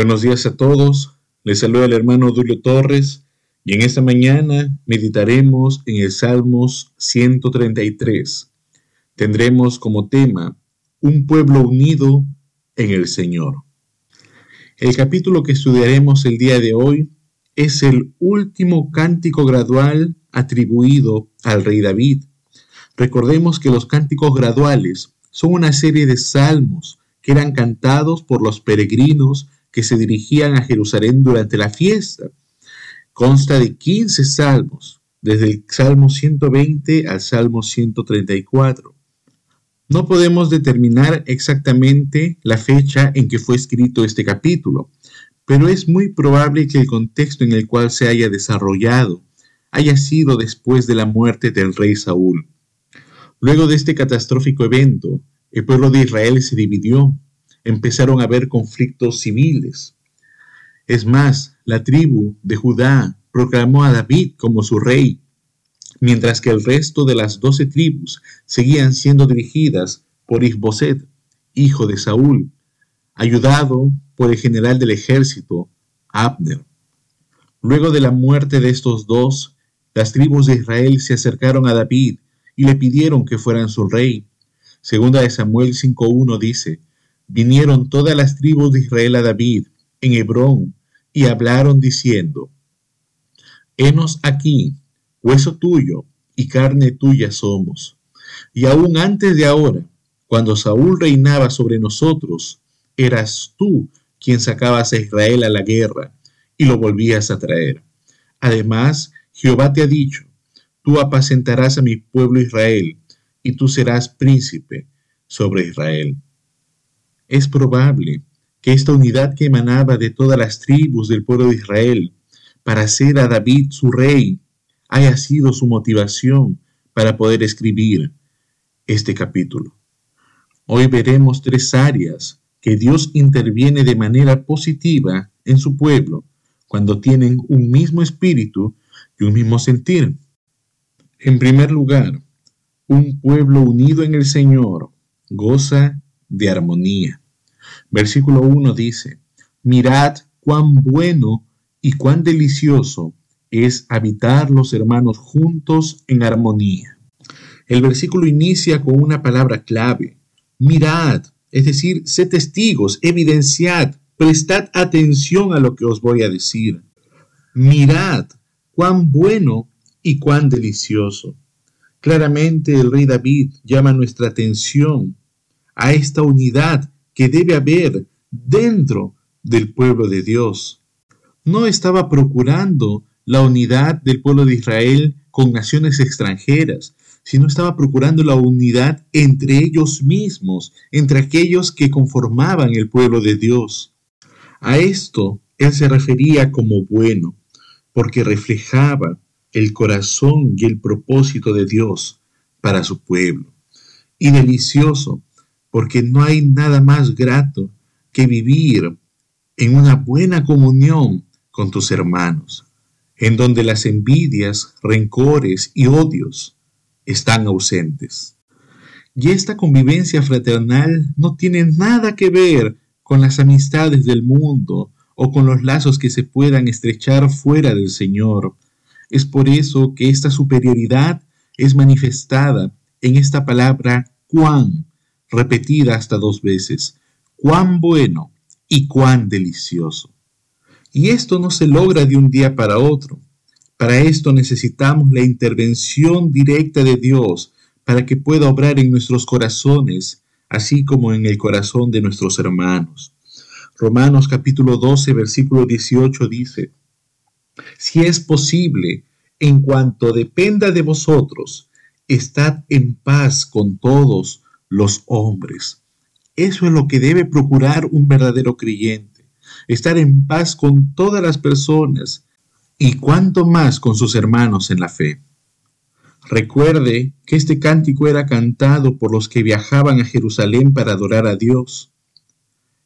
Buenos días a todos. Les saluda el hermano Dulio Torres y en esta mañana meditaremos en el Salmos 133. Tendremos como tema un pueblo unido en el Señor. El capítulo que estudiaremos el día de hoy es el último cántico gradual atribuido al rey David. Recordemos que los cánticos graduales son una serie de salmos que eran cantados por los peregrinos que se dirigían a Jerusalén durante la fiesta. Consta de 15 salmos, desde el Salmo 120 al Salmo 134. No podemos determinar exactamente la fecha en que fue escrito este capítulo, pero es muy probable que el contexto en el cual se haya desarrollado haya sido después de la muerte del rey Saúl. Luego de este catastrófico evento, el pueblo de Israel se dividió empezaron a haber conflictos civiles. Es más, la tribu de Judá proclamó a David como su rey, mientras que el resto de las doce tribus seguían siendo dirigidas por Isboset, hijo de Saúl, ayudado por el general del ejército, Abner. Luego de la muerte de estos dos, las tribus de Israel se acercaron a David y le pidieron que fueran su rey. Segunda de Samuel 5.1 dice, vinieron todas las tribus de Israel a David en Hebrón y hablaron diciendo, Henos aquí, hueso tuyo y carne tuya somos. Y aún antes de ahora, cuando Saúl reinaba sobre nosotros, eras tú quien sacabas a Israel a la guerra y lo volvías a traer. Además, Jehová te ha dicho, tú apacentarás a mi pueblo Israel, y tú serás príncipe sobre Israel. Es probable que esta unidad que emanaba de todas las tribus del pueblo de Israel para hacer a David su rey haya sido su motivación para poder escribir este capítulo. Hoy veremos tres áreas que Dios interviene de manera positiva en su pueblo cuando tienen un mismo espíritu y un mismo sentir. En primer lugar, un pueblo unido en el Señor goza de armonía. Versículo 1 dice, mirad cuán bueno y cuán delicioso es habitar los hermanos juntos en armonía. El versículo inicia con una palabra clave, mirad, es decir, sé testigos, evidenciad, prestad atención a lo que os voy a decir. Mirad cuán bueno y cuán delicioso. Claramente el rey David llama nuestra atención a esta unidad que debe haber dentro del pueblo de Dios. No estaba procurando la unidad del pueblo de Israel con naciones extranjeras, sino estaba procurando la unidad entre ellos mismos, entre aquellos que conformaban el pueblo de Dios. A esto él se refería como bueno, porque reflejaba el corazón y el propósito de Dios para su pueblo. Y delicioso, porque no hay nada más grato que vivir en una buena comunión con tus hermanos, en donde las envidias, rencores y odios están ausentes. Y esta convivencia fraternal no tiene nada que ver con las amistades del mundo o con los lazos que se puedan estrechar fuera del Señor. Es por eso que esta superioridad es manifestada en esta palabra cuán, repetida hasta dos veces, cuán bueno y cuán delicioso. Y esto no se logra de un día para otro. Para esto necesitamos la intervención directa de Dios para que pueda obrar en nuestros corazones, así como en el corazón de nuestros hermanos. Romanos capítulo 12, versículo 18 dice, Si es posible, en cuanto dependa de vosotros, estad en paz con todos los hombres. Eso es lo que debe procurar un verdadero creyente, estar en paz con todas las personas y cuanto más con sus hermanos en la fe. Recuerde que este cántico era cantado por los que viajaban a Jerusalén para adorar a Dios.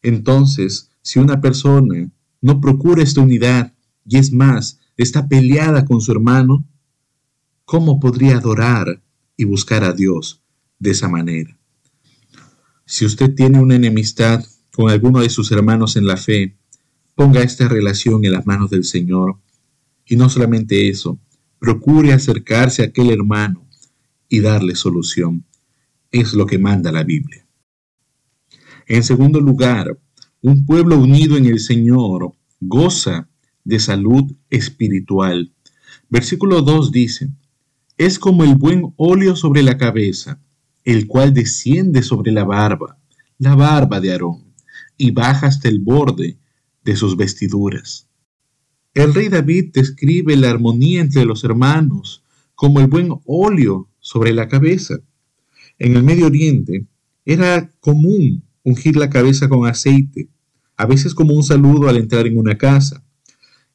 Entonces, si una persona no procura esta unidad y es más, está peleada con su hermano, ¿cómo podría adorar y buscar a Dios de esa manera? Si usted tiene una enemistad con alguno de sus hermanos en la fe, ponga esta relación en las manos del Señor. Y no solamente eso, procure acercarse a aquel hermano y darle solución. Es lo que manda la Biblia. En segundo lugar, un pueblo unido en el Señor goza de salud espiritual. Versículo 2 dice, es como el buen óleo sobre la cabeza, el cual desciende sobre la barba, la barba de Aarón, y baja hasta el borde de sus vestiduras. El rey David describe la armonía entre los hermanos como el buen óleo sobre la cabeza. En el Medio Oriente era común ungir la cabeza con aceite, a veces como un saludo al entrar en una casa.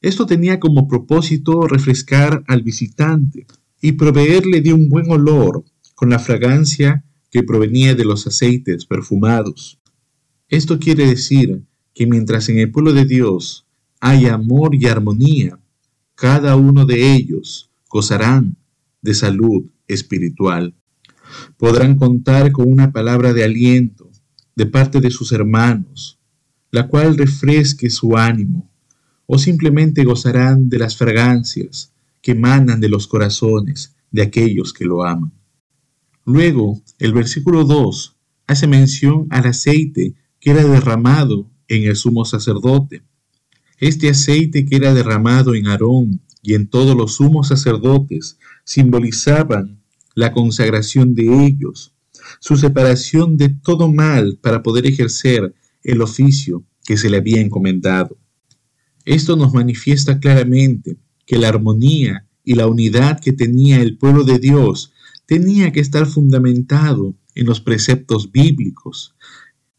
Esto tenía como propósito refrescar al visitante y proveerle de un buen olor con la fragancia que provenía de los aceites perfumados. Esto quiere decir que mientras en el pueblo de Dios hay amor y armonía, cada uno de ellos gozarán de salud espiritual. Podrán contar con una palabra de aliento de parte de sus hermanos, la cual refresque su ánimo, o simplemente gozarán de las fragancias que emanan de los corazones de aquellos que lo aman. Luego, el versículo 2 hace mención al aceite que era derramado en el sumo sacerdote. Este aceite que era derramado en Aarón y en todos los sumos sacerdotes simbolizaban la consagración de ellos, su separación de todo mal para poder ejercer el oficio que se le había encomendado. Esto nos manifiesta claramente que la armonía y la unidad que tenía el pueblo de Dios tenía que estar fundamentado en los preceptos bíblicos.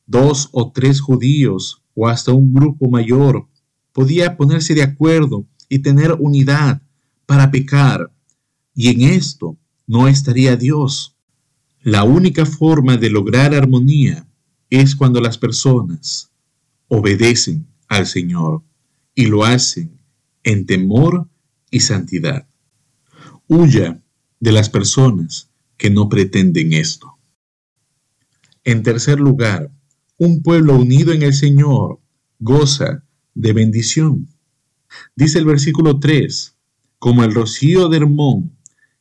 Dos o tres judíos o hasta un grupo mayor podía ponerse de acuerdo y tener unidad para pecar. Y en esto no estaría Dios. La única forma de lograr armonía es cuando las personas obedecen al Señor y lo hacen en temor y santidad. Huya de las personas que no pretenden esto. En tercer lugar, un pueblo unido en el Señor goza de bendición. Dice el versículo 3, como el rocío de Hermón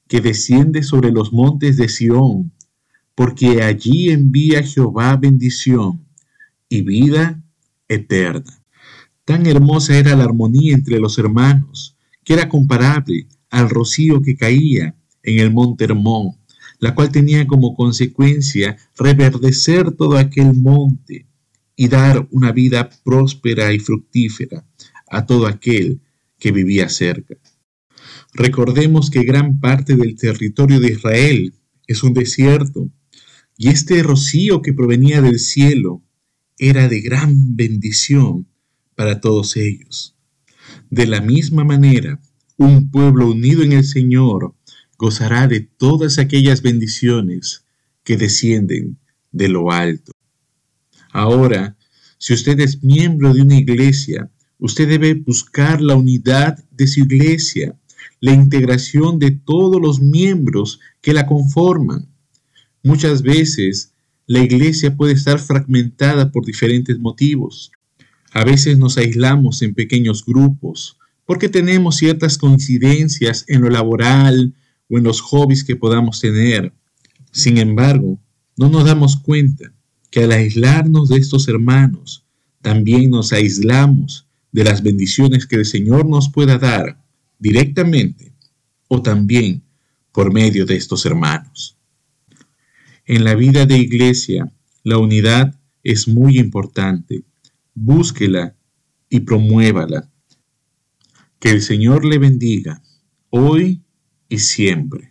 que desciende sobre los montes de Sión, porque allí envía Jehová bendición y vida eterna. Tan hermosa era la armonía entre los hermanos, que era comparable al rocío que caía en el monte Hermón, la cual tenía como consecuencia reverdecer todo aquel monte y dar una vida próspera y fructífera a todo aquel que vivía cerca. Recordemos que gran parte del territorio de Israel es un desierto, y este rocío que provenía del cielo era de gran bendición para todos ellos. De la misma manera, un pueblo unido en el Señor gozará de todas aquellas bendiciones que descienden de lo alto. Ahora, si usted es miembro de una iglesia, usted debe buscar la unidad de su iglesia la integración de todos los miembros que la conforman. Muchas veces la iglesia puede estar fragmentada por diferentes motivos. A veces nos aislamos en pequeños grupos porque tenemos ciertas coincidencias en lo laboral o en los hobbies que podamos tener. Sin embargo, no nos damos cuenta que al aislarnos de estos hermanos, también nos aislamos de las bendiciones que el Señor nos pueda dar directamente o también por medio de estos hermanos. En la vida de iglesia, la unidad es muy importante. Búsquela y promuévala. Que el Señor le bendiga hoy y siempre.